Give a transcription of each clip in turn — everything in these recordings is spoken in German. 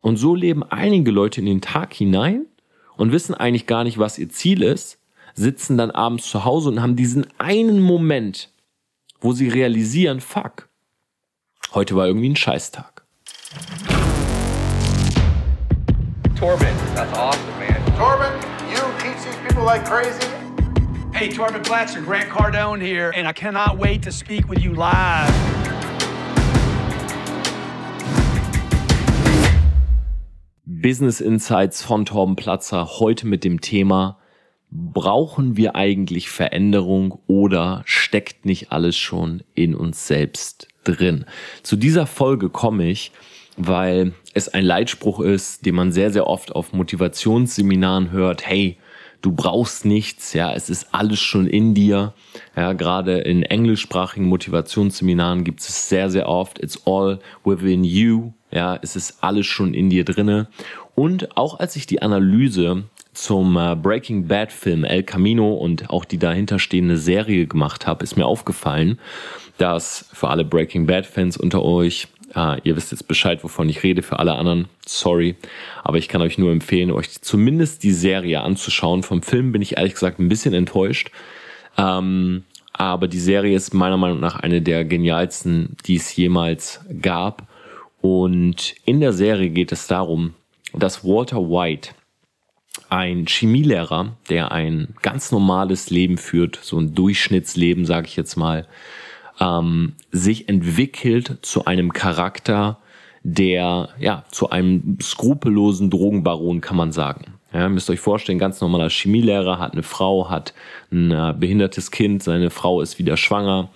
Und so leben einige Leute in den Tag hinein und wissen eigentlich gar nicht, was ihr Ziel ist, sitzen dann abends zu Hause und haben diesen einen Moment, wo sie realisieren, fuck, heute war irgendwie ein Scheißtag. Torben, that's awesome, man. Torben, you teach these people like crazy. Hey, Torben Blatcher, Grant Cardone here, and I cannot wait to speak with you live. Business Insights von Torben Platzer heute mit dem Thema Brauchen wir eigentlich Veränderung oder steckt nicht alles schon in uns selbst drin? Zu dieser Folge komme ich, weil es ein Leitspruch ist, den man sehr, sehr oft auf Motivationsseminaren hört. Hey, du brauchst nichts, ja, es ist alles schon in dir. Ja, gerade in englischsprachigen Motivationsseminaren gibt es sehr, sehr oft. It's all within you. Ja, es ist alles schon in dir drinne. Und auch als ich die Analyse zum äh, Breaking Bad Film El Camino und auch die dahinterstehende Serie gemacht habe, ist mir aufgefallen, dass für alle Breaking Bad Fans unter euch Ah, ihr wisst jetzt Bescheid, wovon ich rede. Für alle anderen, sorry. Aber ich kann euch nur empfehlen, euch zumindest die Serie anzuschauen. Vom Film bin ich ehrlich gesagt ein bisschen enttäuscht. Ähm, aber die Serie ist meiner Meinung nach eine der genialsten, die es jemals gab. Und in der Serie geht es darum, dass Walter White, ein Chemielehrer, der ein ganz normales Leben führt, so ein Durchschnittsleben, sage ich jetzt mal, ähm, sich entwickelt zu einem Charakter, der ja zu einem skrupellosen Drogenbaron kann man sagen. Ja, müsst euch vorstellen, ganz normaler Chemielehrer hat eine Frau, hat ein äh, behindertes Kind, seine Frau ist wieder schwanger.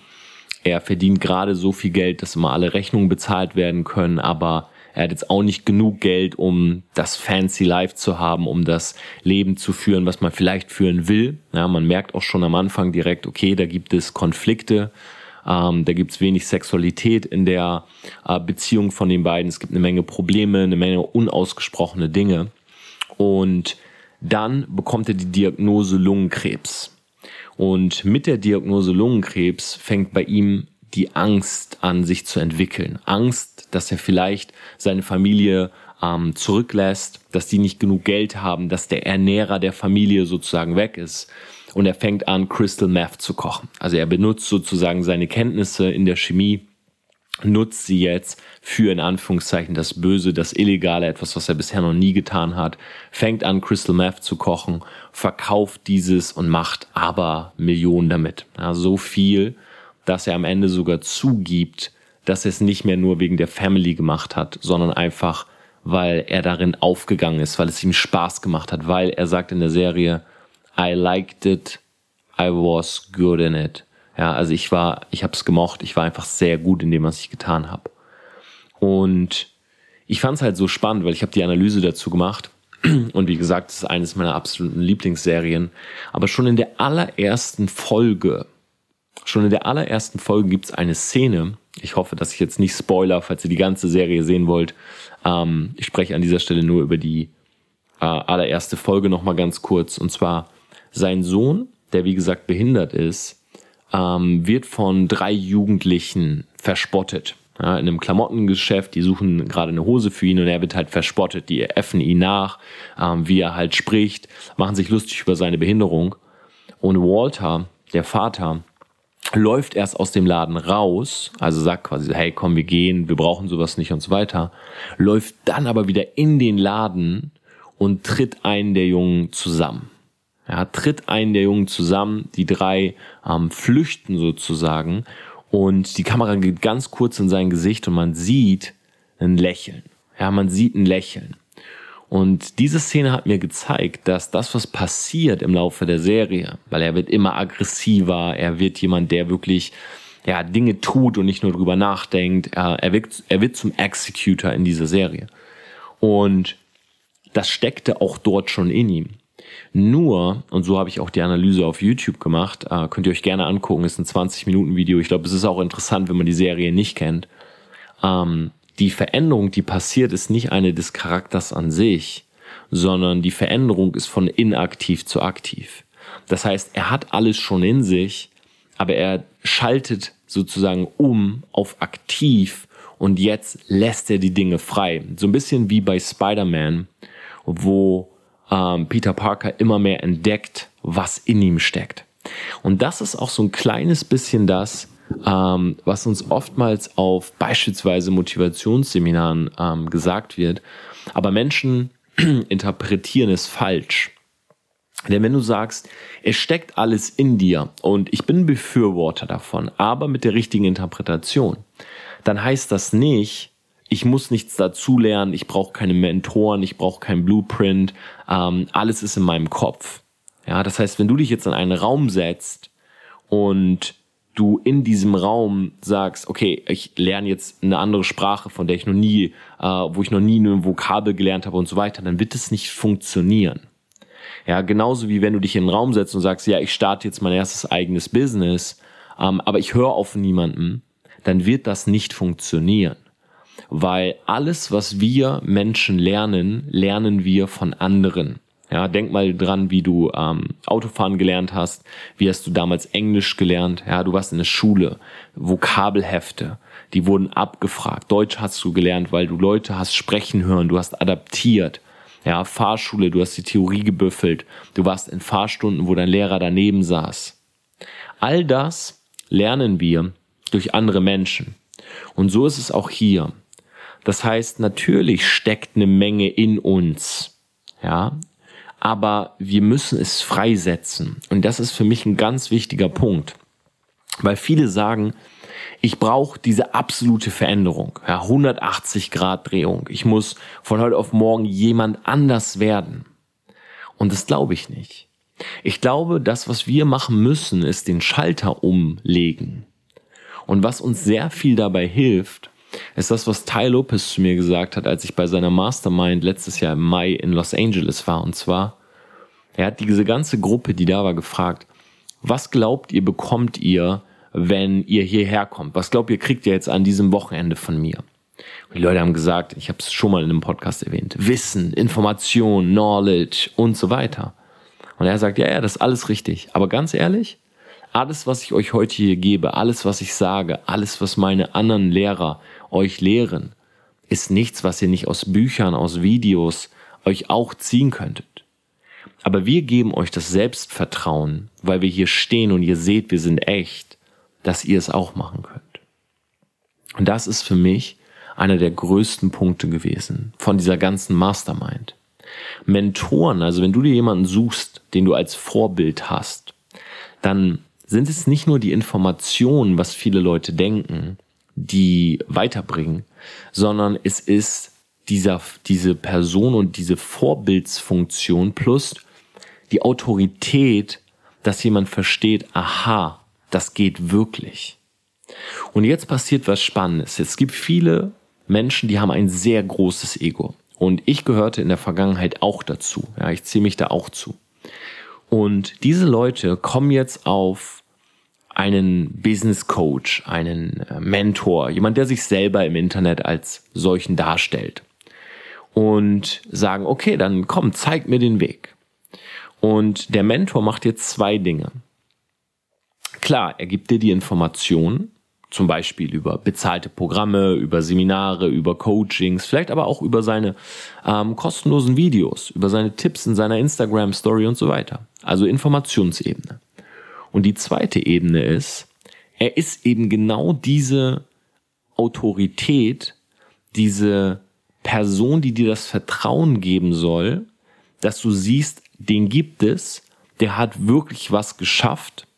Er verdient gerade so viel Geld, dass immer alle Rechnungen bezahlt werden können, aber er hat jetzt auch nicht genug Geld, um das fancy Life zu haben, um das Leben zu führen, was man vielleicht führen will. Ja, man merkt auch schon am Anfang direkt, okay, da gibt es Konflikte. Ähm, da gibt es wenig Sexualität in der äh, Beziehung von den beiden. Es gibt eine Menge Probleme, eine Menge unausgesprochene Dinge. Und dann bekommt er die Diagnose Lungenkrebs. Und mit der Diagnose Lungenkrebs fängt bei ihm die Angst an, sich zu entwickeln. Angst, dass er vielleicht seine Familie ähm, zurücklässt, dass die nicht genug Geld haben, dass der Ernährer der Familie sozusagen weg ist und er fängt an, Crystal Meth zu kochen. Also er benutzt sozusagen seine Kenntnisse in der Chemie, nutzt sie jetzt für in Anführungszeichen das Böse, das Illegale, etwas, was er bisher noch nie getan hat, fängt an, Crystal Meth zu kochen, verkauft dieses und macht aber Millionen damit. Ja, so viel, dass er am Ende sogar zugibt, dass er es nicht mehr nur wegen der Family gemacht hat, sondern einfach, weil er darin aufgegangen ist, weil es ihm Spaß gemacht hat, weil er sagt in der Serie, I liked it, I was good in it. Ja, also ich war, ich habe es gemocht, ich war einfach sehr gut in dem, was ich getan habe. Und ich fand es halt so spannend, weil ich habe die Analyse dazu gemacht. Und wie gesagt, es ist eines meiner absoluten Lieblingsserien. Aber schon in der allerersten Folge, schon in der allerersten Folge gibt es eine Szene. Ich hoffe, dass ich jetzt nicht spoiler, falls ihr die ganze Serie sehen wollt. Ähm, ich spreche an dieser Stelle nur über die äh, allererste Folge nochmal ganz kurz. Und zwar sein Sohn, der wie gesagt behindert ist, ähm, wird von drei Jugendlichen verspottet. Ja, in einem Klamottengeschäft, die suchen gerade eine Hose für ihn und er wird halt verspottet. Die äffen ihn nach, ähm, wie er halt spricht, machen sich lustig über seine Behinderung. Und Walter, der Vater, läuft erst aus dem Laden raus, also sagt quasi, hey, komm, wir gehen, wir brauchen sowas nicht und so weiter, läuft dann aber wieder in den Laden und tritt einen der Jungen zusammen. Ja, tritt einen der Jungen zusammen, die drei ähm, flüchten sozusagen und die Kamera geht ganz kurz in sein Gesicht und man sieht ein Lächeln. Ja, man sieht ein Lächeln. Und diese Szene hat mir gezeigt, dass das, was passiert im Laufe der Serie, weil er wird immer aggressiver, er wird jemand, der wirklich ja, Dinge tut und nicht nur drüber nachdenkt, er wird, er wird zum Executor in dieser Serie. Und das steckte auch dort schon in ihm. Nur, und so habe ich auch die Analyse auf YouTube gemacht, äh, könnt ihr euch gerne angucken, ist ein 20-Minuten-Video. Ich glaube, es ist auch interessant, wenn man die Serie nicht kennt. Ähm, die Veränderung, die passiert, ist nicht eine des Charakters an sich, sondern die Veränderung ist von inaktiv zu aktiv. Das heißt, er hat alles schon in sich, aber er schaltet sozusagen um auf aktiv und jetzt lässt er die Dinge frei. So ein bisschen wie bei Spider-Man, wo ähm, Peter Parker immer mehr entdeckt, was in ihm steckt. Und das ist auch so ein kleines bisschen das, ähm, was uns oftmals auf beispielsweise Motivationsseminaren ähm, gesagt wird. Aber Menschen interpretieren es falsch. Denn wenn du sagst, es steckt alles in dir und ich bin Befürworter davon, aber mit der richtigen Interpretation, dann heißt das nicht, ich muss nichts dazulernen, ich brauche keine Mentoren, ich brauche kein Blueprint, ähm, alles ist in meinem Kopf. Ja, das heißt, wenn du dich jetzt in einen Raum setzt und du in diesem Raum sagst, okay, ich lerne jetzt eine andere Sprache, von der ich noch nie, äh, wo ich noch nie eine Vokabel gelernt habe und so weiter, dann wird es nicht funktionieren. Ja, genauso wie wenn du dich in den Raum setzt und sagst, ja, ich starte jetzt mein erstes eigenes Business, ähm, aber ich höre auf niemanden, dann wird das nicht funktionieren. Weil alles, was wir Menschen lernen, lernen wir von anderen. Ja, denk mal dran, wie du ähm, Autofahren gelernt hast. Wie hast du damals Englisch gelernt? Ja, du warst in der Schule. Vokabelhefte, die wurden abgefragt. Deutsch hast du gelernt, weil du Leute hast sprechen hören. Du hast adaptiert. Ja, Fahrschule, du hast die Theorie gebüffelt. Du warst in Fahrstunden, wo dein Lehrer daneben saß. All das lernen wir durch andere Menschen. Und so ist es auch hier. Das heißt, natürlich steckt eine Menge in uns. Ja, aber wir müssen es freisetzen. Und das ist für mich ein ganz wichtiger Punkt. Weil viele sagen, ich brauche diese absolute Veränderung, ja, 180 Grad Drehung. Ich muss von heute auf morgen jemand anders werden. Und das glaube ich nicht. Ich glaube, das, was wir machen müssen, ist den Schalter umlegen. Und was uns sehr viel dabei hilft, ist das, was Ty Lopez zu mir gesagt hat, als ich bei seiner Mastermind letztes Jahr im Mai in Los Angeles war. Und zwar, er hat diese ganze Gruppe, die da war, gefragt, was glaubt ihr, bekommt ihr, wenn ihr hierher kommt? Was glaubt ihr, kriegt ihr jetzt an diesem Wochenende von mir? Und die Leute haben gesagt, ich habe es schon mal in einem Podcast erwähnt, Wissen, Information, Knowledge und so weiter. Und er sagt, ja, ja, das ist alles richtig. Aber ganz ehrlich, alles, was ich euch heute hier gebe, alles, was ich sage, alles, was meine anderen Lehrer euch lehren, ist nichts, was ihr nicht aus Büchern, aus Videos euch auch ziehen könntet. Aber wir geben euch das Selbstvertrauen, weil wir hier stehen und ihr seht, wir sind echt, dass ihr es auch machen könnt. Und das ist für mich einer der größten Punkte gewesen von dieser ganzen Mastermind. Mentoren, also wenn du dir jemanden suchst, den du als Vorbild hast, dann sind es nicht nur die Informationen, was viele Leute denken, die weiterbringen, sondern es ist dieser, diese Person und diese Vorbildsfunktion plus die Autorität, dass jemand versteht, aha, das geht wirklich. Und jetzt passiert was Spannendes. Es gibt viele Menschen, die haben ein sehr großes Ego. Und ich gehörte in der Vergangenheit auch dazu. Ja, ich ziehe mich da auch zu. Und diese Leute kommen jetzt auf einen Business Coach, einen äh, Mentor, jemand, der sich selber im Internet als solchen darstellt. Und sagen, okay, dann komm, zeig mir den Weg. Und der Mentor macht jetzt zwei Dinge. Klar, er gibt dir die Informationen, zum Beispiel über bezahlte Programme, über Seminare, über Coachings, vielleicht aber auch über seine ähm, kostenlosen Videos, über seine Tipps in seiner Instagram-Story und so weiter. Also Informationsebene. Und die zweite Ebene ist, er ist eben genau diese Autorität, diese Person, die dir das Vertrauen geben soll, dass du siehst, den gibt es, der hat wirklich was geschafft,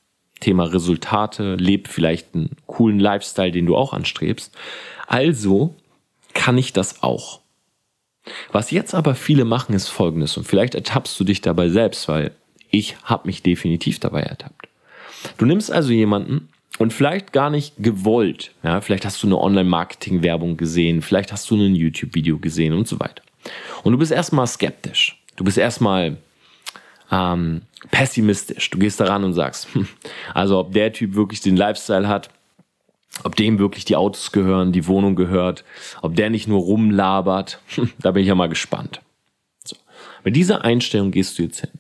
Thema Resultate, lebt vielleicht einen coolen Lifestyle, den du auch anstrebst. Also kann ich das auch. Was jetzt aber viele machen, ist folgendes, und vielleicht ertappst du dich dabei selbst, weil ich habe mich definitiv dabei ertappt. Du nimmst also jemanden und vielleicht gar nicht gewollt, ja, vielleicht hast du eine Online-Marketing-Werbung gesehen, vielleicht hast du ein YouTube-Video gesehen und so weiter. Und du bist erstmal skeptisch. Du bist erstmal ähm, pessimistisch. Du gehst daran und sagst, hm, also ob der Typ wirklich den Lifestyle hat, ob dem wirklich die Autos gehören, die Wohnung gehört, ob der nicht nur rumlabert, hm, da bin ich ja mal gespannt. So. Mit dieser Einstellung gehst du jetzt hin.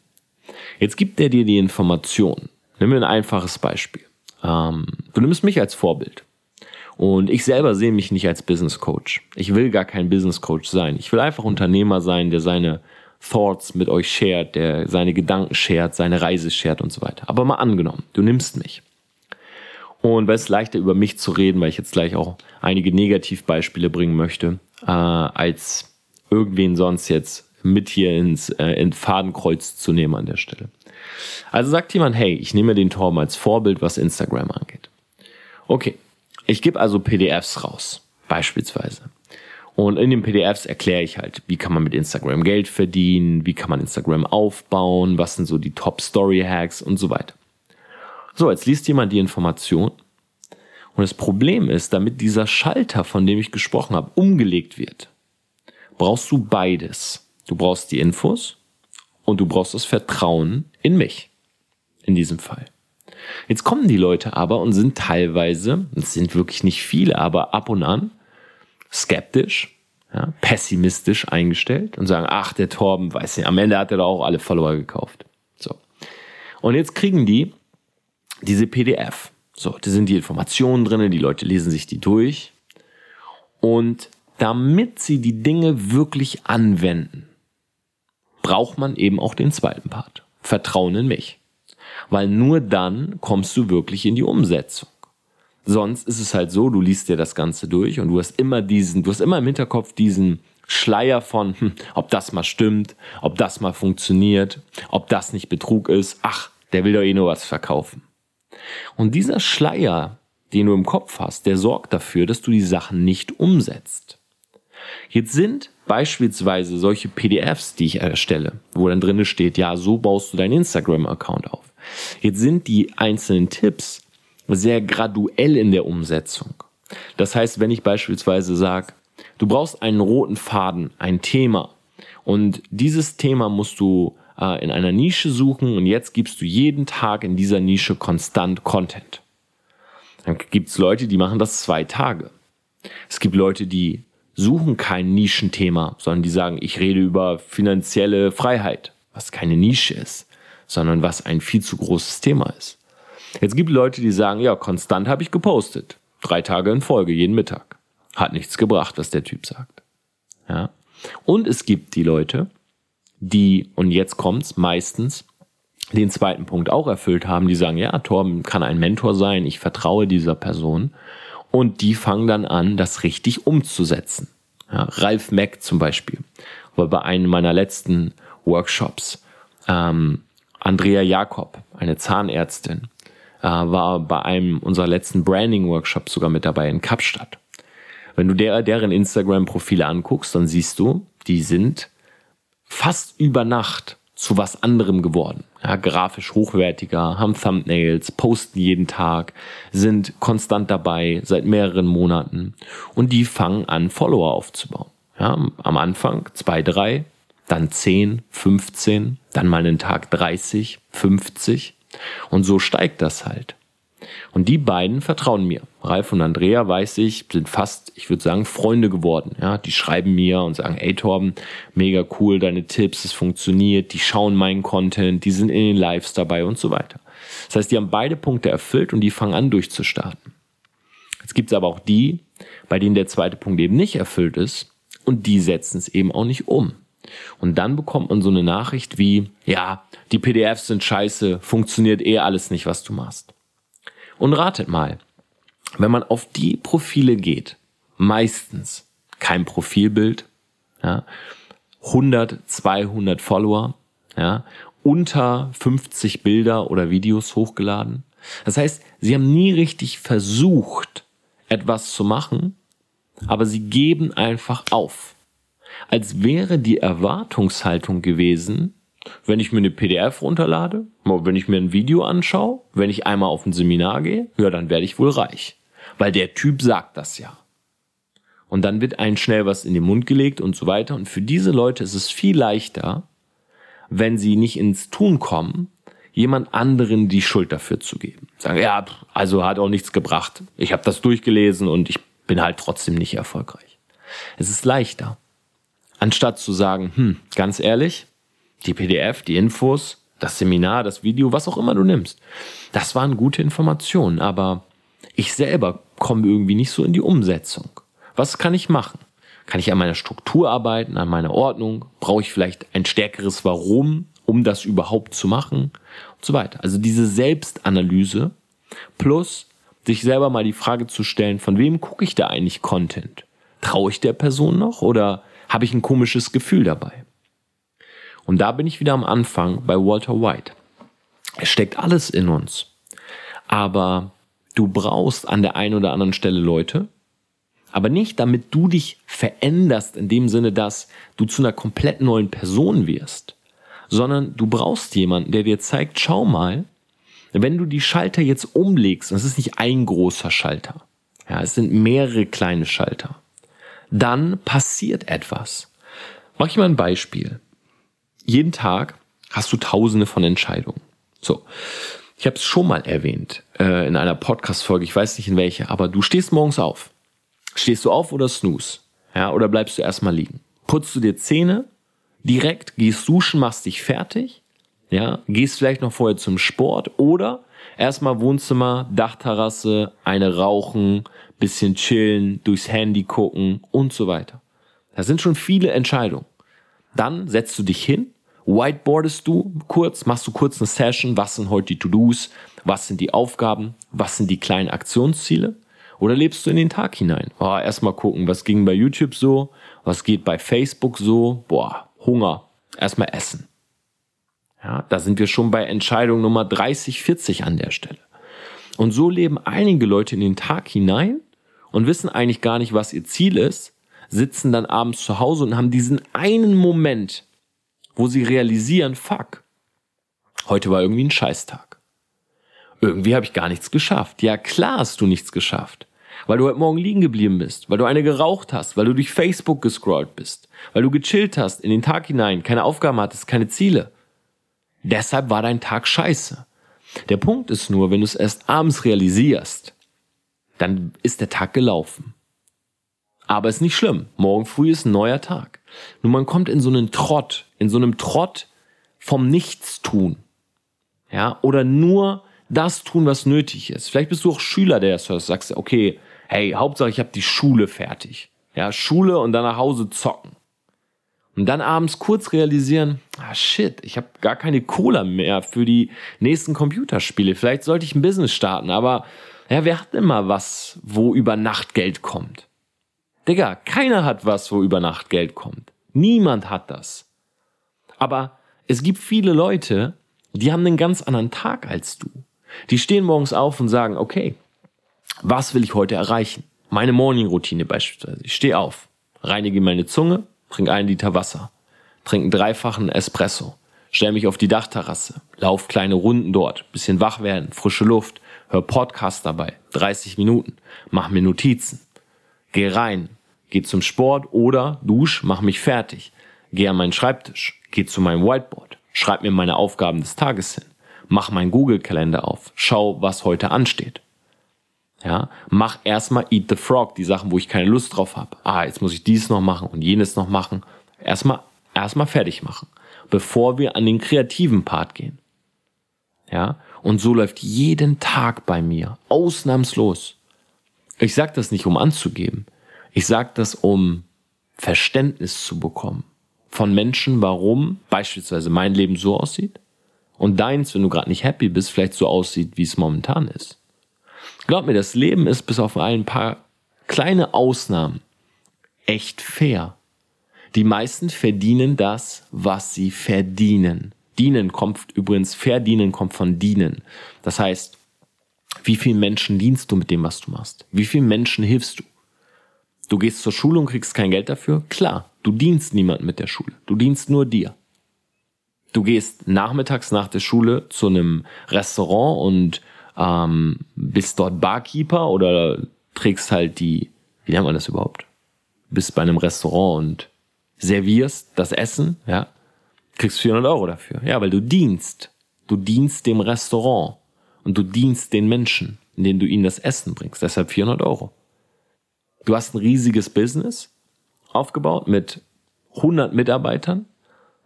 Jetzt gibt er dir die Information. Nimm mir ein einfaches Beispiel. Ähm, du nimmst mich als Vorbild. Und ich selber sehe mich nicht als Business Coach. Ich will gar kein Business Coach sein. Ich will einfach Unternehmer sein, der seine Thoughts mit euch shared, der seine Gedanken shared, seine Reise shared und so weiter. Aber mal angenommen, du nimmst mich. Und weil es leichter über mich zu reden, weil ich jetzt gleich auch einige Negativbeispiele bringen möchte, äh, als irgendwen sonst jetzt mit hier ins, äh, in Fadenkreuz zu nehmen an der Stelle. Also sagt jemand, hey, ich nehme den Torben als Vorbild, was Instagram angeht. Okay, ich gebe also PDFs raus, beispielsweise. Und in den PDFs erkläre ich halt, wie kann man mit Instagram Geld verdienen, wie kann man Instagram aufbauen, was sind so die Top Story Hacks und so weiter. So, jetzt liest jemand die Information. Und das Problem ist, damit dieser Schalter, von dem ich gesprochen habe, umgelegt wird, brauchst du beides. Du brauchst die Infos und du brauchst das Vertrauen in mich. In diesem Fall. Jetzt kommen die Leute aber und sind teilweise, es sind wirklich nicht viele, aber ab und an skeptisch, ja, pessimistisch eingestellt und sagen, ach, der Torben, weiß nicht, am Ende hat er doch auch alle Follower gekauft. So. Und jetzt kriegen die diese PDF. So, da sind die Informationen drin, die Leute lesen sich die durch. Und damit sie die Dinge wirklich anwenden, braucht man eben auch den zweiten Part. Vertrauen in mich. Weil nur dann kommst du wirklich in die Umsetzung. Sonst ist es halt so, du liest dir das Ganze durch und du hast immer diesen, du hast immer im Hinterkopf diesen Schleier von, hm, ob das mal stimmt, ob das mal funktioniert, ob das nicht Betrug ist. Ach, der will doch eh nur was verkaufen. Und dieser Schleier, den du im Kopf hast, der sorgt dafür, dass du die Sachen nicht umsetzt. Jetzt sind beispielsweise solche PDFs, die ich erstelle, wo dann drinne steht, ja, so baust du deinen Instagram-Account auf. Jetzt sind die einzelnen Tipps sehr graduell in der Umsetzung. Das heißt, wenn ich beispielsweise sage, du brauchst einen roten Faden, ein Thema, und dieses Thema musst du äh, in einer Nische suchen und jetzt gibst du jeden Tag in dieser Nische konstant Content. Dann gibt es Leute, die machen das zwei Tage. Es gibt Leute, die suchen kein Nischenthema, sondern die sagen, ich rede über finanzielle Freiheit, was keine Nische ist, sondern was ein viel zu großes Thema ist. Jetzt gibt Leute, die sagen, ja, konstant habe ich gepostet. Drei Tage in Folge, jeden Mittag. Hat nichts gebracht, was der Typ sagt. Ja. Und es gibt die Leute, die, und jetzt kommt's, meistens den zweiten Punkt auch erfüllt haben, die sagen, ja, Torben kann ein Mentor sein, ich vertraue dieser Person. Und die fangen dann an, das richtig umzusetzen. Ja, Ralf Mack zum Beispiel, war bei einem meiner letzten Workshops. Ähm, Andrea Jakob, eine Zahnärztin, äh, war bei einem unserer letzten Branding-Workshops sogar mit dabei in Kapstadt. Wenn du der, deren Instagram-Profile anguckst, dann siehst du, die sind fast über Nacht zu was anderem geworden. Ja, grafisch hochwertiger, haben Thumbnails, posten jeden Tag, sind konstant dabei seit mehreren Monaten und die fangen an, Follower aufzubauen. Ja, am Anfang zwei, drei, dann zehn, 15, dann mal einen Tag 30, 50 und so steigt das halt. Und die beiden vertrauen mir. Ralf und Andrea, weiß ich, sind fast, ich würde sagen, Freunde geworden. Ja, die schreiben mir und sagen, ey Torben, mega cool, deine Tipps, es funktioniert, die schauen meinen Content, die sind in den Lives dabei und so weiter. Das heißt, die haben beide Punkte erfüllt und die fangen an durchzustarten. Jetzt gibt es aber auch die, bei denen der zweite Punkt eben nicht erfüllt ist und die setzen es eben auch nicht um. Und dann bekommt man so eine Nachricht wie, ja, die PDFs sind scheiße, funktioniert eh alles nicht, was du machst. Und ratet mal, wenn man auf die Profile geht, meistens kein Profilbild, ja, 100, 200 Follower, ja, unter 50 Bilder oder Videos hochgeladen. Das heißt, sie haben nie richtig versucht, etwas zu machen, aber sie geben einfach auf. Als wäre die Erwartungshaltung gewesen, wenn ich mir eine PDF runterlade, wenn ich mir ein Video anschaue, wenn ich einmal auf ein Seminar gehe, ja, dann werde ich wohl reich. Weil der Typ sagt das ja. Und dann wird einem schnell was in den Mund gelegt und so weiter. Und für diese Leute ist es viel leichter, wenn sie nicht ins Tun kommen, jemand anderen die Schuld dafür zu geben. Sagen, ja, also hat auch nichts gebracht. Ich habe das durchgelesen und ich bin halt trotzdem nicht erfolgreich. Es ist leichter. Anstatt zu sagen, hm, ganz ehrlich, die PDF, die Infos, das Seminar, das Video, was auch immer du nimmst. Das waren gute Informationen, aber ich selber komme irgendwie nicht so in die Umsetzung. Was kann ich machen? Kann ich an meiner Struktur arbeiten, an meiner Ordnung? Brauche ich vielleicht ein stärkeres Warum, um das überhaupt zu machen? Und so weiter. Also diese Selbstanalyse plus sich selber mal die Frage zu stellen, von wem gucke ich da eigentlich Content? Traue ich der Person noch oder habe ich ein komisches Gefühl dabei? Und da bin ich wieder am Anfang bei Walter White. Es steckt alles in uns. Aber du brauchst an der einen oder anderen Stelle Leute, aber nicht damit du dich veränderst in dem Sinne, dass du zu einer komplett neuen Person wirst, sondern du brauchst jemanden, der dir zeigt, schau mal, wenn du die Schalter jetzt umlegst, und es ist nicht ein großer Schalter, ja, es sind mehrere kleine Schalter, dann passiert etwas. Mach ich mal ein Beispiel. Jeden Tag hast du tausende von Entscheidungen. So. Ich habe es schon mal erwähnt äh, in einer Podcast-Folge, ich weiß nicht in welche, aber du stehst morgens auf. Stehst du auf oder snooze? Ja, oder bleibst du erstmal liegen? Putzt du dir Zähne, direkt, gehst duschen, machst dich fertig, ja, gehst vielleicht noch vorher zum Sport oder erstmal Wohnzimmer, Dachterrasse, eine rauchen, bisschen chillen, durchs Handy gucken und so weiter. Das sind schon viele Entscheidungen. Dann setzt du dich hin, whiteboardest du kurz, machst du kurz eine Session, was sind heute die To-Dos, was sind die Aufgaben, was sind die kleinen Aktionsziele oder lebst du in den Tag hinein? Oh, erstmal gucken, was ging bei YouTube so, was geht bei Facebook so, boah, Hunger, erstmal essen. Ja, da sind wir schon bei Entscheidung Nummer 30, 40 an der Stelle. Und so leben einige Leute in den Tag hinein und wissen eigentlich gar nicht, was ihr Ziel ist, sitzen dann abends zu Hause und haben diesen einen Moment, wo sie realisieren, fuck, heute war irgendwie ein Scheißtag. Irgendwie habe ich gar nichts geschafft. Ja, klar hast du nichts geschafft. Weil du heute Morgen liegen geblieben bist, weil du eine geraucht hast, weil du durch Facebook gescrollt bist, weil du gechillt hast in den Tag hinein, keine Aufgaben hattest, keine Ziele. Deshalb war dein Tag scheiße. Der Punkt ist nur, wenn du es erst abends realisierst, dann ist der Tag gelaufen. Aber ist nicht schlimm. Morgen früh ist ein neuer Tag. Nur man kommt in so einen Trott, in so einem Trott vom Nichtstun. Ja, oder nur das tun, was nötig ist. Vielleicht bist du auch Schüler, der das hört, sagst, okay, hey, Hauptsache ich habe die Schule fertig. Ja, Schule und dann nach Hause zocken. Und dann abends kurz realisieren, ah shit, ich habe gar keine Cola mehr für die nächsten Computerspiele. Vielleicht sollte ich ein Business starten, aber ja, wer hat immer was, wo über Nacht Geld kommt? Digga, keiner hat was, wo über Nacht Geld kommt. Niemand hat das. Aber es gibt viele Leute, die haben einen ganz anderen Tag als du. Die stehen morgens auf und sagen, okay, was will ich heute erreichen? Meine Morning-Routine beispielsweise. Ich stehe auf, reinige meine Zunge, trinke einen Liter Wasser, trinke einen dreifachen Espresso, stelle mich auf die Dachterrasse, lauf kleine Runden dort, bisschen wach werden, frische Luft, hör Podcast dabei, 30 Minuten, mach mir Notizen, geh rein, geh zum Sport oder dusch, mach mich fertig, geh an meinen Schreibtisch, geh zu meinem Whiteboard, schreib mir meine Aufgaben des Tages hin, mach meinen Google-Kalender auf, schau, was heute ansteht. Ja, mach erstmal Eat the Frog, die Sachen, wo ich keine Lust drauf habe. Ah, jetzt muss ich dies noch machen und jenes noch machen. Erstmal, erstmal fertig machen, bevor wir an den kreativen Part gehen. Ja, und so läuft jeden Tag bei mir, ausnahmslos. Ich sag das nicht, um anzugeben. Ich sag das, um Verständnis zu bekommen von Menschen, warum beispielsweise mein Leben so aussieht und deins, wenn du gerade nicht happy bist, vielleicht so aussieht, wie es momentan ist. Glaub mir, das Leben ist bis auf ein paar kleine Ausnahmen echt fair. Die meisten verdienen das, was sie verdienen. Dienen kommt übrigens, verdienen kommt von dienen. Das heißt, wie vielen Menschen dienst du mit dem, was du machst? Wie vielen Menschen hilfst du? Du gehst zur Schule und kriegst kein Geld dafür? Klar, du dienst niemandem mit der Schule. Du dienst nur dir. Du gehst nachmittags nach der Schule zu einem Restaurant und ähm, bist dort Barkeeper oder trägst halt die, wie nennt man das überhaupt? Bist bei einem Restaurant und servierst das Essen, ja, kriegst 400 Euro dafür. Ja, weil du dienst. Du dienst dem Restaurant und du dienst den Menschen, indem du ihnen das Essen bringst. Deshalb 400 Euro. Du hast ein riesiges Business aufgebaut mit 100 Mitarbeitern,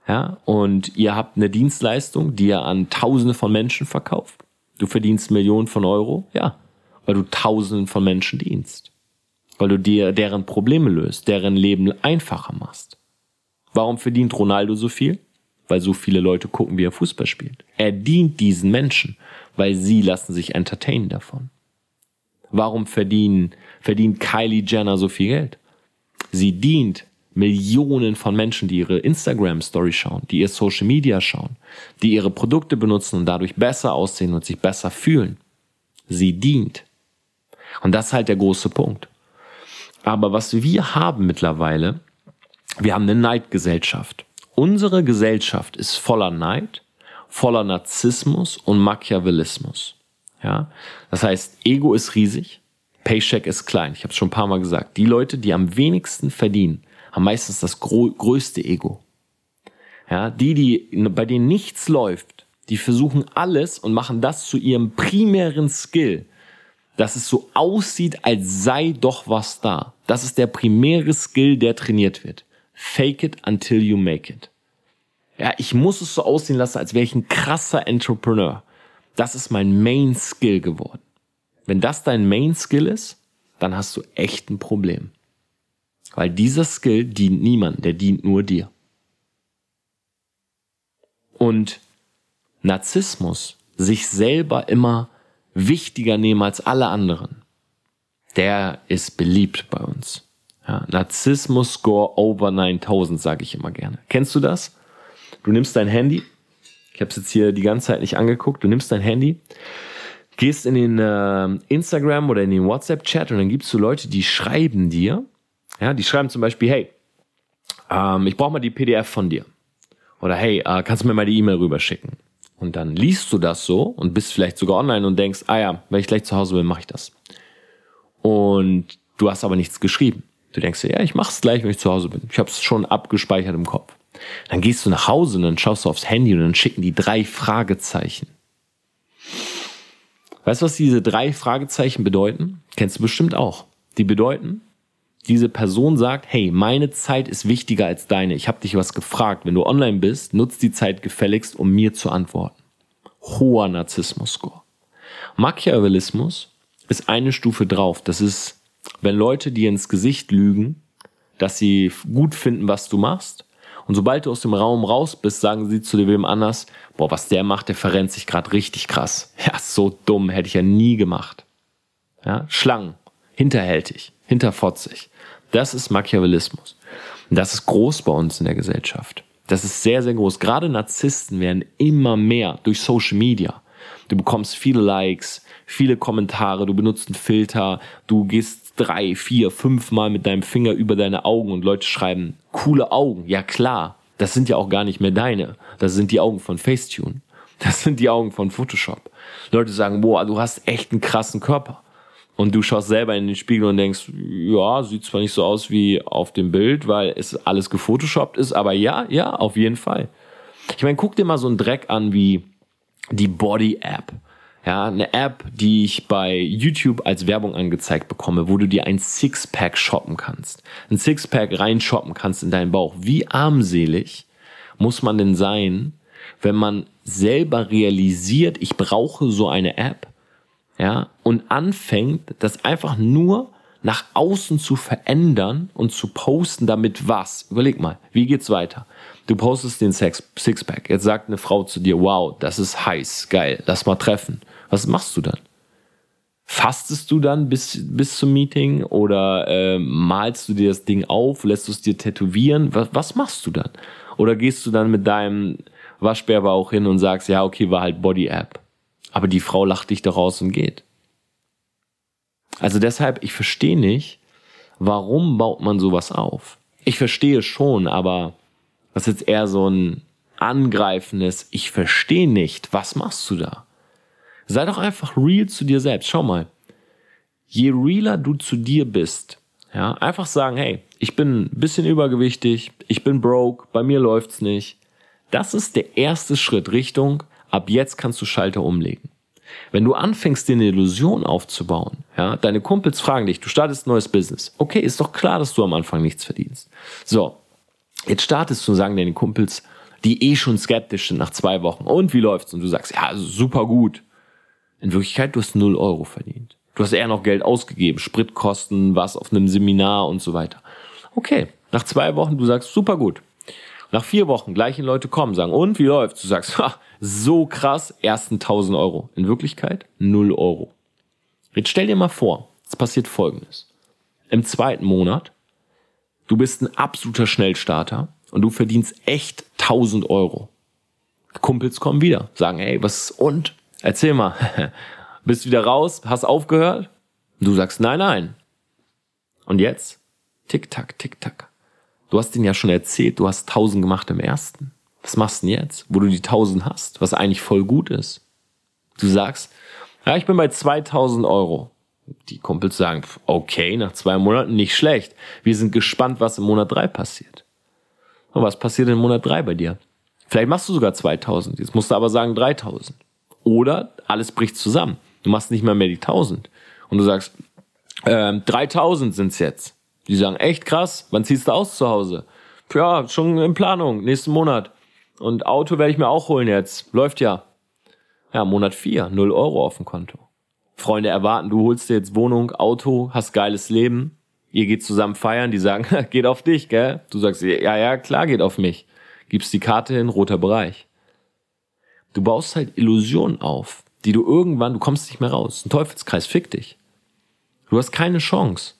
ja, und ihr habt eine Dienstleistung, die ihr an Tausende von Menschen verkauft. Du verdienst Millionen von Euro, ja. weil du tausenden von Menschen dienst. Weil du dir deren Probleme löst, deren Leben einfacher machst. Warum verdient Ronaldo so viel? Weil so viele Leute gucken, wie er Fußball spielt. Er dient diesen Menschen, weil sie lassen sich entertainen davon. Warum verdienen, verdient Kylie Jenner so viel Geld? Sie dient Millionen von Menschen, die ihre Instagram-Story schauen, die ihr Social Media schauen, die ihre Produkte benutzen und dadurch besser aussehen und sich besser fühlen. Sie dient. Und das ist halt der große Punkt. Aber was wir haben mittlerweile, wir haben eine Neidgesellschaft. Unsere Gesellschaft ist voller Neid, voller Narzissmus und Machiavellismus. Ja, das heißt, Ego ist riesig, Paycheck ist klein. Ich habe es schon ein paar Mal gesagt. Die Leute, die am wenigsten verdienen, haben meistens das größte Ego. Ja, die, die bei denen nichts läuft, die versuchen alles und machen das zu ihrem primären Skill, dass es so aussieht, als sei doch was da. Das ist der primäre Skill, der trainiert wird. Fake it until you make it. Ja, ich muss es so aussehen lassen, als wäre ich ein krasser Entrepreneur. Das ist mein Main Skill geworden. Wenn das dein Main Skill ist, dann hast du echt ein Problem. Weil dieser Skill dient niemandem, der dient nur dir. Und Narzissmus, sich selber immer wichtiger nehmen als alle anderen, der ist beliebt bei uns. Ja, Narzissmus Score over 9000, sage ich immer gerne. Kennst du das? Du nimmst dein Handy, ich habe es jetzt hier die ganze Zeit nicht angeguckt, du nimmst dein Handy, gehst in den äh, Instagram oder in den WhatsApp-Chat und dann gibst du Leute, die schreiben dir, ja, die schreiben zum Beispiel, hey, ähm, ich brauche mal die PDF von dir. Oder hey, äh, kannst du mir mal die E-Mail rüberschicken? Und dann liest du das so und bist vielleicht sogar online und denkst, ah ja, wenn ich gleich zu Hause bin, mache ich das. Und du hast aber nichts geschrieben. Du denkst dir, ja, ich mache es gleich, wenn ich zu Hause bin. Ich habe es schon abgespeichert im Kopf. Dann gehst du nach Hause und dann schaust du aufs Handy und dann schicken die drei Fragezeichen. Weißt du, was diese drei Fragezeichen bedeuten? Kennst du bestimmt auch. Die bedeuten, diese Person sagt, hey, meine Zeit ist wichtiger als deine. Ich habe dich was gefragt. Wenn du online bist, nutzt die Zeit gefälligst, um mir zu antworten. Hoher Narzissmus-Score. Machiavellismus ist eine Stufe drauf. Das ist, wenn Leute dir ins Gesicht lügen, dass sie gut finden, was du machst. Und sobald du aus dem Raum raus bist, sagen sie zu wem anders, boah, was der macht, der verrennt sich gerade richtig krass. Ja, so dumm, hätte ich ja nie gemacht. Ja, Schlangen, hinterhältig, hinterfotzig. Das ist Machiavellismus. Und das ist groß bei uns in der Gesellschaft. Das ist sehr, sehr groß. Gerade Narzissten werden immer mehr durch Social Media. Du bekommst viele Likes, viele Kommentare, du benutzt einen Filter, du gehst drei, vier, fünf Mal mit deinem Finger über deine Augen und Leute schreiben, coole Augen. Ja klar, das sind ja auch gar nicht mehr deine. Das sind die Augen von Facetune. Das sind die Augen von Photoshop. Leute sagen, boah, du hast echt einen krassen Körper und du schaust selber in den Spiegel und denkst, ja, sieht zwar nicht so aus wie auf dem Bild, weil es alles gefotoshoppt ist, aber ja, ja, auf jeden Fall. Ich meine, guck dir mal so einen Dreck an wie die Body App. Ja, eine App, die ich bei YouTube als Werbung angezeigt bekomme, wo du dir ein Sixpack shoppen kannst. Ein Sixpack reinshoppen kannst in deinen Bauch. Wie armselig muss man denn sein, wenn man selber realisiert, ich brauche so eine App ja, und anfängt, das einfach nur nach außen zu verändern und zu posten, damit was? Überleg mal, wie geht's weiter? Du postest den Sixpack. Jetzt sagt eine Frau zu dir, wow, das ist heiß, geil, lass mal treffen. Was machst du dann? Fastest du dann bis, bis zum Meeting oder äh, malst du dir das Ding auf, lässt du es dir tätowieren? Was, was machst du dann? Oder gehst du dann mit deinem Waschbärbauch hin und sagst, ja, okay, war halt Body App. Aber die Frau lacht dich doch raus und geht. Also deshalb, ich verstehe nicht, warum baut man sowas auf? Ich verstehe schon, aber das ist jetzt eher so ein angreifendes, ich verstehe nicht, was machst du da? Sei doch einfach real zu dir selbst. Schau mal. Je realer du zu dir bist, ja, einfach sagen, hey, ich bin ein bisschen übergewichtig, ich bin broke, bei mir läuft's nicht. Das ist der erste Schritt Richtung, Ab jetzt kannst du Schalter umlegen. Wenn du anfängst, dir eine Illusion aufzubauen, ja, deine Kumpels fragen dich, du startest ein neues Business. Okay, ist doch klar, dass du am Anfang nichts verdienst. So, jetzt startest du, sagen deine Kumpels, die eh schon skeptisch sind nach zwei Wochen. Und wie läuft's? Und du sagst, ja, super gut. In Wirklichkeit, du hast null Euro verdient. Du hast eher noch Geld ausgegeben, Spritkosten, was auf einem Seminar und so weiter. Okay, nach zwei Wochen, du sagst, super gut. Nach vier Wochen gleichen Leute kommen, sagen, und wie läuft's? Du sagst, ha, so krass, ersten 1000 Euro. In Wirklichkeit 0 Euro. Jetzt stell dir mal vor, es passiert folgendes. Im zweiten Monat, du bist ein absoluter Schnellstarter und du verdienst echt 1000 Euro. Kumpels kommen wieder, sagen, hey, was und? Erzähl mal. Bist wieder raus, hast aufgehört? Du sagst, nein, nein. Und jetzt? Tick-Tack, Tick-Tack. Du hast den ja schon erzählt, du hast 1000 gemacht im ersten. Was machst du denn jetzt, wo du die 1000 hast, was eigentlich voll gut ist? Du sagst, ja, ich bin bei 2000 Euro. Die Kumpels sagen, okay, nach zwei Monaten nicht schlecht. Wir sind gespannt, was im Monat drei passiert. Und was passiert in Monat drei bei dir? Vielleicht machst du sogar 2000. Jetzt musst du aber sagen 3000. Oder alles bricht zusammen. Du machst nicht mehr mehr die 1000. Und du sagst, äh, 3000 sind's jetzt. Die sagen, echt krass, wann ziehst du aus zu Hause? Ja, schon in Planung, nächsten Monat. Und Auto werde ich mir auch holen jetzt. Läuft ja. Ja, Monat 4, 0 Euro auf dem Konto. Freunde erwarten, du holst dir jetzt Wohnung, Auto, hast geiles Leben. Ihr geht zusammen feiern, die sagen, geht auf dich, gell? Du sagst, ja, ja, klar geht auf mich gibst die Karte hin, roter Bereich. Du baust halt Illusionen auf, die du irgendwann, du kommst nicht mehr raus. Ein Teufelskreis, fick dich. Du hast keine Chance.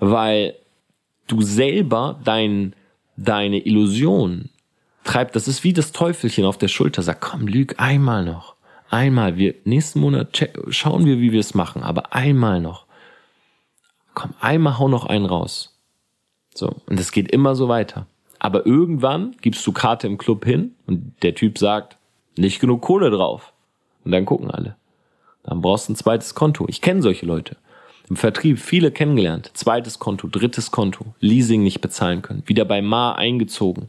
Weil du selber dein, deine Illusion treibt, das ist wie das Teufelchen auf der Schulter, sag, komm, lüg einmal noch. Einmal, wir, nächsten Monat schauen wir, wie wir es machen, aber einmal noch. Komm, einmal hau noch einen raus. So. Und es geht immer so weiter. Aber irgendwann gibst du Karte im Club hin und der Typ sagt, nicht genug Kohle drauf. Und dann gucken alle. Dann brauchst du ein zweites Konto. Ich kenne solche Leute. Im Vertrieb viele kennengelernt. Zweites Konto, drittes Konto, Leasing nicht bezahlen können. Wieder bei Ma eingezogen.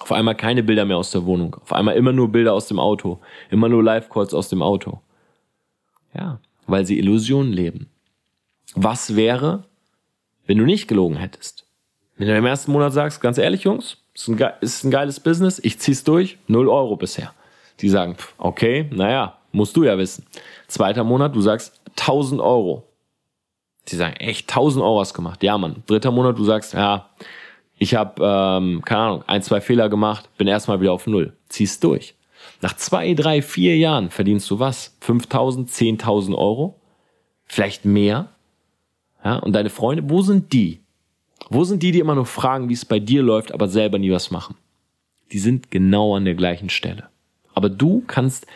Auf einmal keine Bilder mehr aus der Wohnung. Auf einmal immer nur Bilder aus dem Auto. Immer nur Live-Calls aus dem Auto. Ja, weil sie Illusionen leben. Was wäre, wenn du nicht gelogen hättest? Wenn du im ersten Monat sagst, ganz ehrlich, Jungs, ist ein, ist ein geiles Business, ich zieh's durch, null Euro bisher. Die sagen, okay, naja, musst du ja wissen. Zweiter Monat, du sagst 1000 Euro. Die sagen, echt 1000 Euro hast gemacht. Ja, Mann. Dritter Monat, du sagst, ja, ich habe, ähm, keine Ahnung, ein, zwei Fehler gemacht, bin erstmal wieder auf Null. Ziehst durch. Nach zwei, drei, vier Jahren verdienst du was? 5000, 10.000 Euro? Vielleicht mehr? Ja, und deine Freunde, wo sind die? Wo sind die, die immer nur fragen, wie es bei dir läuft, aber selber nie was machen? Die sind genau an der gleichen Stelle. Aber du kannst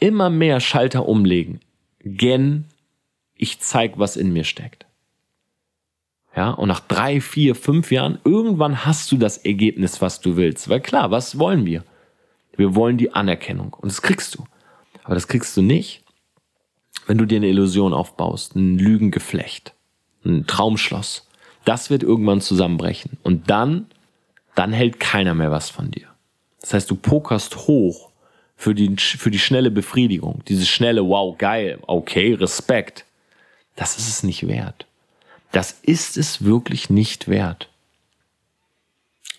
immer mehr Schalter umlegen. Gen, ich zeig, was in mir steckt. Ja, und nach drei, vier, fünf Jahren, irgendwann hast du das Ergebnis, was du willst. Weil klar, was wollen wir? Wir wollen die Anerkennung. Und das kriegst du. Aber das kriegst du nicht, wenn du dir eine Illusion aufbaust, ein Lügengeflecht, ein Traumschloss das wird irgendwann zusammenbrechen. Und dann, dann hält keiner mehr was von dir. Das heißt, du pokerst hoch für die, für die schnelle Befriedigung. Dieses schnelle, wow, geil, okay, Respekt. Das ist es nicht wert. Das ist es wirklich nicht wert.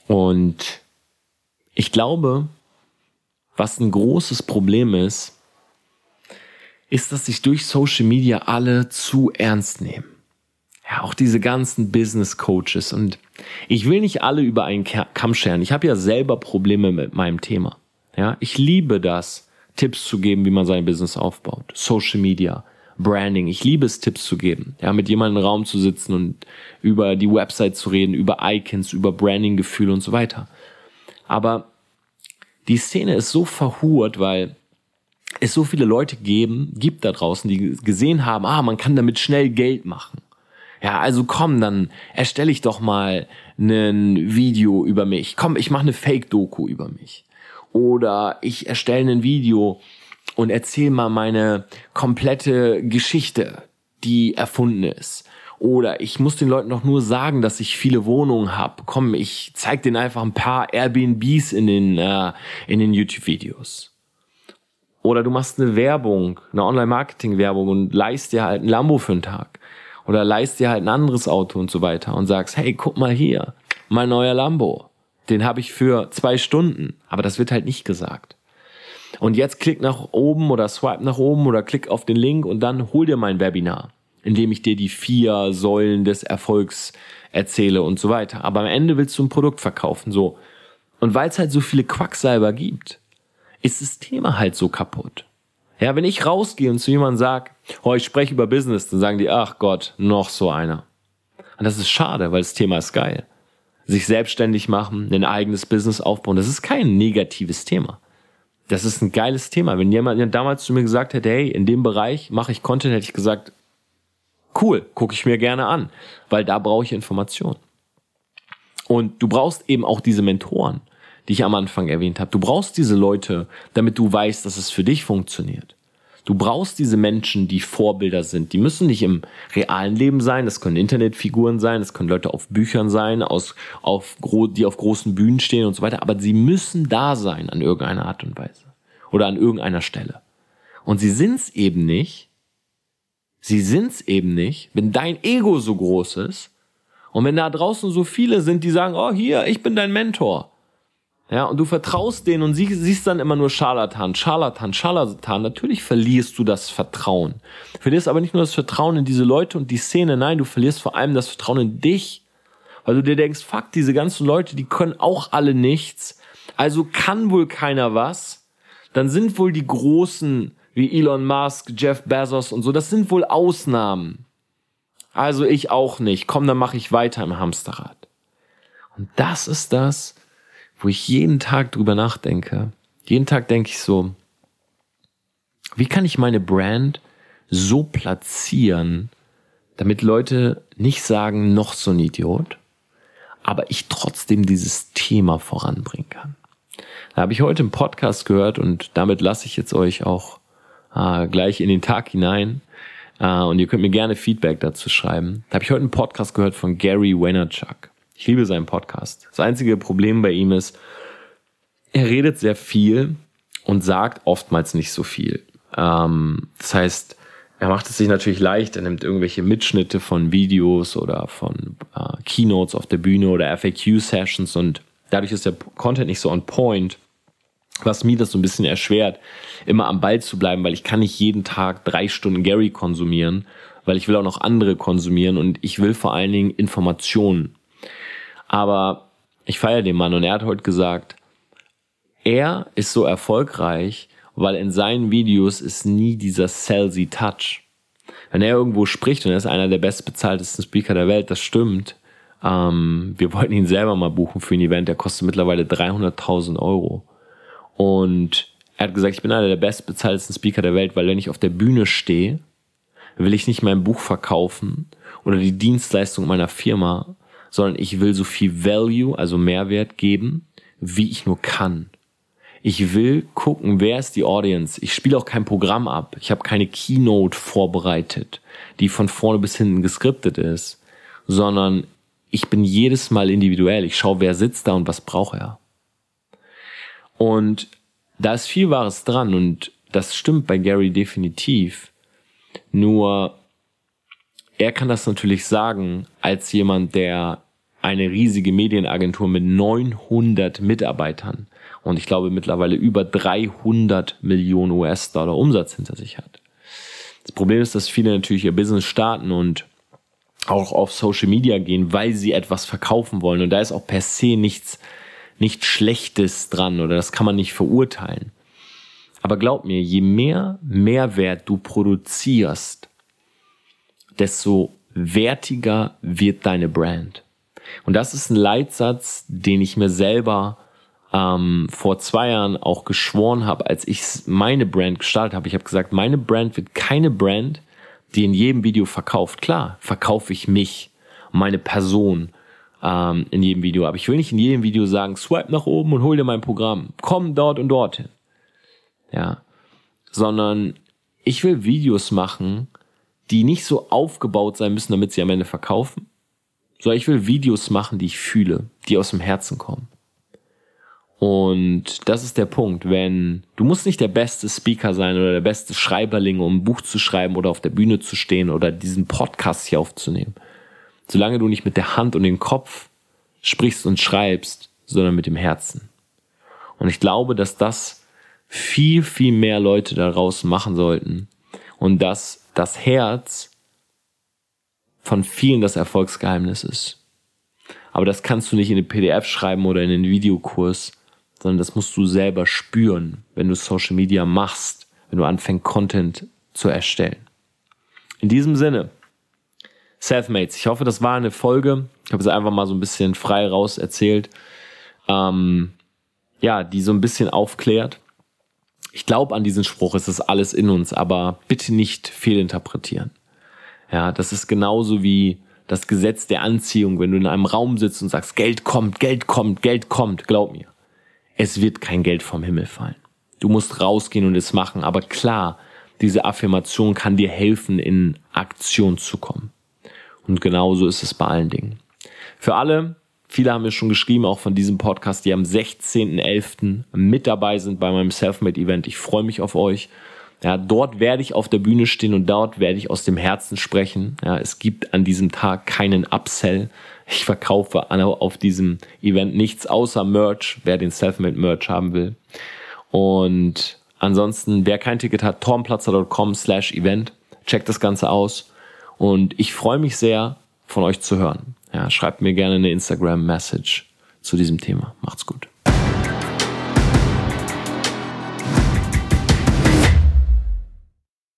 Und ich glaube, was ein großes Problem ist, ist, dass sich durch Social Media alle zu ernst nehmen ja, auch diese ganzen Business Coaches und ich will nicht alle über einen Kamm scheren. Ich habe ja selber Probleme mit meinem Thema. Ja, ich liebe das, Tipps zu geben, wie man sein Business aufbaut. Social Media, Branding. Ich liebe es, Tipps zu geben. Ja, mit jemandem im Raum zu sitzen und über die Website zu reden, über Icons, über Branding-Gefühle und so weiter. Aber die Szene ist so verhurt, weil es so viele Leute geben, gibt da draußen, die gesehen haben, ah, man kann damit schnell Geld machen. Ja, also komm, dann erstelle ich doch mal ein Video über mich. Komm, ich mache eine Fake-Doku über mich. Oder ich erstelle ein Video und erzähle mal meine komplette Geschichte, die erfunden ist. Oder ich muss den Leuten doch nur sagen, dass ich viele Wohnungen habe. Komm, ich zeig denen einfach ein paar Airbnbs in den, äh, in den YouTube-Videos. Oder du machst eine Werbung, eine Online-Marketing-Werbung und leist dir halt ein Lambo für einen Tag. Oder leist dir halt ein anderes Auto und so weiter und sagst, hey, guck mal hier, mein neuer Lambo. Den habe ich für zwei Stunden. Aber das wird halt nicht gesagt. Und jetzt klick nach oben oder swipe nach oben oder klick auf den Link und dann hol dir mein Webinar, in dem ich dir die vier Säulen des Erfolgs erzähle und so weiter. Aber am Ende willst du ein Produkt verkaufen, so. Und weil es halt so viele Quacksalber gibt, ist das Thema halt so kaputt. Ja, wenn ich rausgehe und zu jemandem sage, oh, ich spreche über Business, dann sagen die, ach Gott, noch so einer. Und das ist schade, weil das Thema ist geil. Sich selbstständig machen, ein eigenes Business aufbauen, das ist kein negatives Thema. Das ist ein geiles Thema. Wenn jemand damals zu mir gesagt hätte, hey, in dem Bereich mache ich Content, hätte ich gesagt, cool, gucke ich mir gerne an, weil da brauche ich Informationen. Und du brauchst eben auch diese Mentoren die ich am Anfang erwähnt habe. Du brauchst diese Leute, damit du weißt, dass es für dich funktioniert. Du brauchst diese Menschen, die Vorbilder sind. Die müssen nicht im realen Leben sein. Das können Internetfiguren sein. Das können Leute auf Büchern sein, aus, auf, die auf großen Bühnen stehen und so weiter. Aber sie müssen da sein an irgendeiner Art und Weise. Oder an irgendeiner Stelle. Und sie sind's eben nicht. Sie sind's eben nicht, wenn dein Ego so groß ist. Und wenn da draußen so viele sind, die sagen, oh hier, ich bin dein Mentor. Ja, und du vertraust denen und sie, siehst dann immer nur Scharlatan, Scharlatan, Scharlatan. Natürlich verlierst du das Vertrauen. Du verlierst aber nicht nur das Vertrauen in diese Leute und die Szene, nein, du verlierst vor allem das Vertrauen in dich. Weil du dir denkst, fuck, diese ganzen Leute, die können auch alle nichts. Also kann wohl keiner was. Dann sind wohl die Großen wie Elon Musk, Jeff Bezos und so, das sind wohl Ausnahmen. Also ich auch nicht. Komm, dann mache ich weiter im Hamsterrad. Und das ist das, wo ich jeden Tag drüber nachdenke. Jeden Tag denke ich so, wie kann ich meine Brand so platzieren, damit Leute nicht sagen, noch so ein Idiot, aber ich trotzdem dieses Thema voranbringen kann. Da habe ich heute einen Podcast gehört und damit lasse ich jetzt euch auch äh, gleich in den Tag hinein. Äh, und ihr könnt mir gerne Feedback dazu schreiben. Da habe ich heute einen Podcast gehört von Gary Vaynerchuk. Ich liebe seinen Podcast. Das einzige Problem bei ihm ist, er redet sehr viel und sagt oftmals nicht so viel. Ähm, das heißt, er macht es sich natürlich leicht, er nimmt irgendwelche Mitschnitte von Videos oder von äh, Keynotes auf der Bühne oder FAQ-Sessions und dadurch ist der Content nicht so on point, was mir das so ein bisschen erschwert, immer am Ball zu bleiben, weil ich kann nicht jeden Tag drei Stunden Gary konsumieren, weil ich will auch noch andere konsumieren und ich will vor allen Dingen Informationen. Aber ich feiere den Mann und er hat heute gesagt, er ist so erfolgreich, weil in seinen Videos ist nie dieser salesy Touch. Wenn er irgendwo spricht und er ist einer der bestbezahltesten Speaker der Welt, das stimmt. Ähm, wir wollten ihn selber mal buchen für ein Event, der kostet mittlerweile 300.000 Euro. Und er hat gesagt, ich bin einer der bestbezahltesten Speaker der Welt, weil wenn ich auf der Bühne stehe, will ich nicht mein Buch verkaufen oder die Dienstleistung meiner Firma, sondern ich will so viel Value, also Mehrwert geben, wie ich nur kann. Ich will gucken, wer ist die Audience. Ich spiele auch kein Programm ab. Ich habe keine Keynote vorbereitet, die von vorne bis hinten geskriptet ist, sondern ich bin jedes Mal individuell. Ich schaue, wer sitzt da und was braucht er. Und da ist viel Wahres dran und das stimmt bei Gary definitiv. Nur er kann das natürlich sagen als jemand, der eine riesige Medienagentur mit 900 Mitarbeitern und ich glaube mittlerweile über 300 Millionen US-Dollar Umsatz hinter sich hat. Das Problem ist, dass viele natürlich ihr Business starten und auch auf Social Media gehen, weil sie etwas verkaufen wollen. Und da ist auch per se nichts, nichts Schlechtes dran oder das kann man nicht verurteilen. Aber glaub mir, je mehr Mehrwert du produzierst, desto wertiger wird deine Brand. Und das ist ein Leitsatz, den ich mir selber ähm, vor zwei Jahren auch geschworen habe, als ich meine Brand gestartet habe. Ich habe gesagt, meine Brand wird keine Brand, die in jedem Video verkauft. Klar, verkaufe ich mich, meine Person ähm, in jedem Video. Aber ich will nicht in jedem Video sagen, swipe nach oben und hol dir mein Programm. Komm dort und dorthin. Ja. Sondern ich will Videos machen, die nicht so aufgebaut sein müssen, damit sie am Ende verkaufen. Sondern ich will Videos machen, die ich fühle, die aus dem Herzen kommen. Und das ist der Punkt, wenn du musst nicht der beste Speaker sein oder der beste Schreiberling, um ein Buch zu schreiben oder auf der Bühne zu stehen oder diesen Podcast hier aufzunehmen. Solange du nicht mit der Hand und dem Kopf sprichst und schreibst, sondern mit dem Herzen. Und ich glaube, dass das viel, viel mehr Leute daraus machen sollten und dass das Herz von vielen das Erfolgsgeheimnis ist. Aber das kannst du nicht in eine PDF schreiben oder in einen Videokurs, sondern das musst du selber spüren, wenn du Social Media machst, wenn du anfängst, Content zu erstellen. In diesem Sinne, Selfmates, ich hoffe, das war eine Folge. Ich habe es einfach mal so ein bisschen frei raus erzählt. Ähm, ja, die so ein bisschen aufklärt. Ich glaube an diesen Spruch, es ist alles in uns, aber bitte nicht fehlinterpretieren. Ja, das ist genauso wie das Gesetz der Anziehung, wenn du in einem Raum sitzt und sagst, Geld kommt, Geld kommt, Geld kommt, glaub mir. Es wird kein Geld vom Himmel fallen. Du musst rausgehen und es machen, aber klar, diese Affirmation kann dir helfen, in Aktion zu kommen. Und genauso ist es bei allen Dingen. Für alle, viele haben mir schon geschrieben, auch von diesem Podcast, die am 16.11. mit dabei sind bei meinem Selfmade-Event. Ich freue mich auf euch. Ja, dort werde ich auf der Bühne stehen und dort werde ich aus dem Herzen sprechen. Ja, es gibt an diesem Tag keinen Upsell. Ich verkaufe auf diesem Event nichts außer Merch, wer den Selfmade Merch haben will. Und ansonsten, wer kein Ticket hat, tormplatzer.com slash event. Checkt das Ganze aus. Und ich freue mich sehr, von euch zu hören. Ja, schreibt mir gerne eine Instagram-Message zu diesem Thema. Macht's gut.